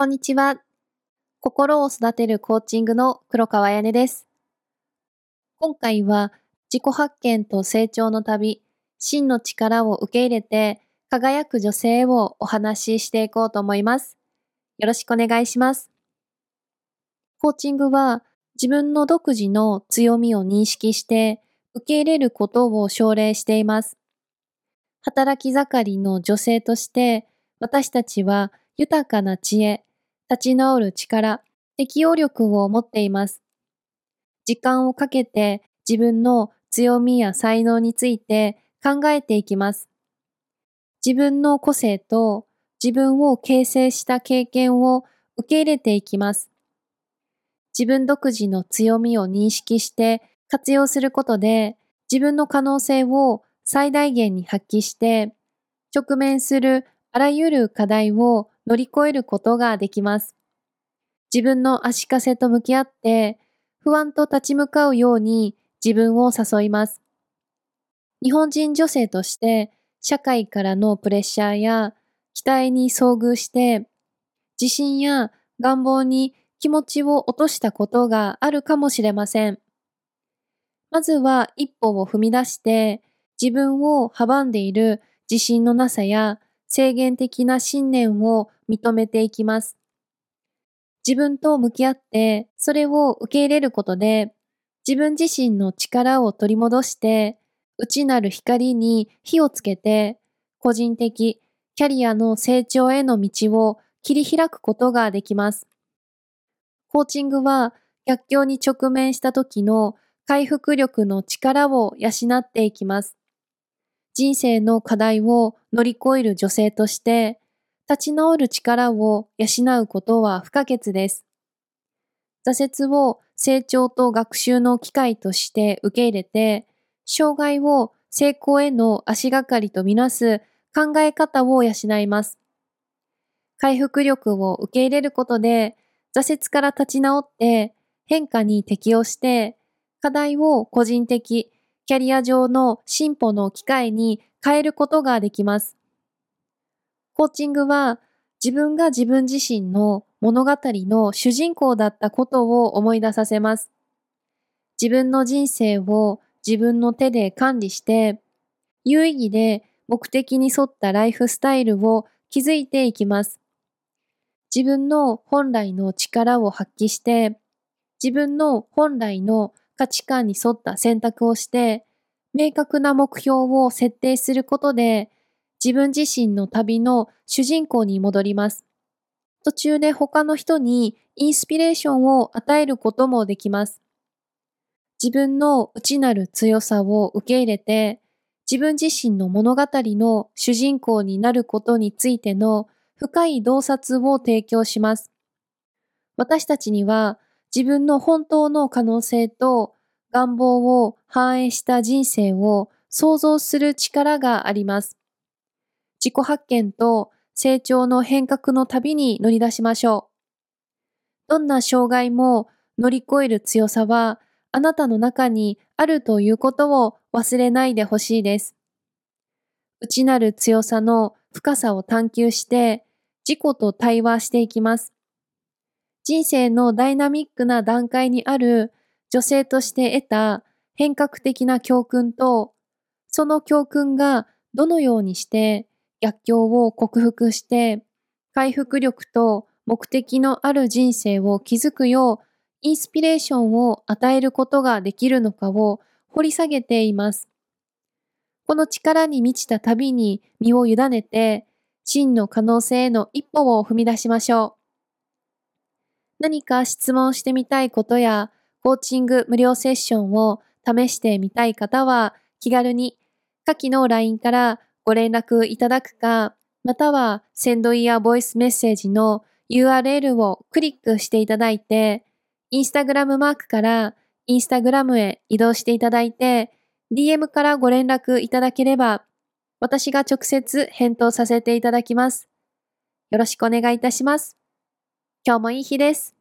こんにちは。心を育てるコーチングの黒川彩音です。今回は自己発見と成長の旅、真の力を受け入れて輝く女性をお話ししていこうと思います。よろしくお願いします。コーチングは自分の独自の強みを認識して受け入れることを奨励しています。働き盛りの女性として私たちは豊かな知恵、立ち直る力、適応力を持っています。時間をかけて自分の強みや才能について考えていきます。自分の個性と自分を形成した経験を受け入れていきます。自分独自の強みを認識して活用することで自分の可能性を最大限に発揮して直面するあらゆる課題を乗り越えることができます。自分の足かせと向き合って不安と立ち向かうように自分を誘います。日本人女性として社会からのプレッシャーや期待に遭遇して自信や願望に気持ちを落としたことがあるかもしれません。まずは一歩を踏み出して自分を阻んでいる自信のなさや制限的な信念を認めていきます。自分と向き合ってそれを受け入れることで自分自身の力を取り戻して内なる光に火をつけて個人的キャリアの成長への道を切り開くことができます。コーチングは逆境に直面した時の回復力の力を養っていきます。人生の課題を乗り越える女性として、立ち直る力を養うことは不可欠です。挫折を成長と学習の機会として受け入れて、障害を成功への足がかりとみなす考え方を養います。回復力を受け入れることで、挫折から立ち直って変化に適応して、課題を個人的、キャリア上の進歩の機会に変えることができます。コーチングは自分が自分自身の物語の主人公だったことを思い出させます。自分の人生を自分の手で管理して、有意義で目的に沿ったライフスタイルを築いていきます。自分の本来の力を発揮して、自分の本来の価値観に沿った選択をして、明確な目標を設定することで、自分自身の旅の主人公に戻ります。途中で他の人にインスピレーションを与えることもできます。自分の内なる強さを受け入れて、自分自身の物語の主人公になることについての深い洞察を提供します。私たちには自分の本当の可能性と願望を反映した人生を想像する力があります。自己発見と成長の変革の旅に乗り出しましょう。どんな障害も乗り越える強さはあなたの中にあるということを忘れないでほしいです。内なる強さの深さを探求して自己と対話していきます。人生のダイナミックな段階にある女性として得た変革的な教訓と、その教訓がどのようにして逆境を克服して回復力と目的のある人生を築くようインスピレーションを与えることができるのかを掘り下げています。この力に満ちた旅に身を委ねて真の可能性への一歩を踏み出しましょう。何か質問してみたいことや、コーチング無料セッションを試してみたい方は、気軽に下記の LINE からご連絡いただくか、または、センドイヤーボイスメッセージの URL をクリックしていただいて、インスタグラムマークからインスタグラムへ移動していただいて、DM からご連絡いただければ、私が直接返答させていただきます。よろしくお願いいたします。今日もいい日です。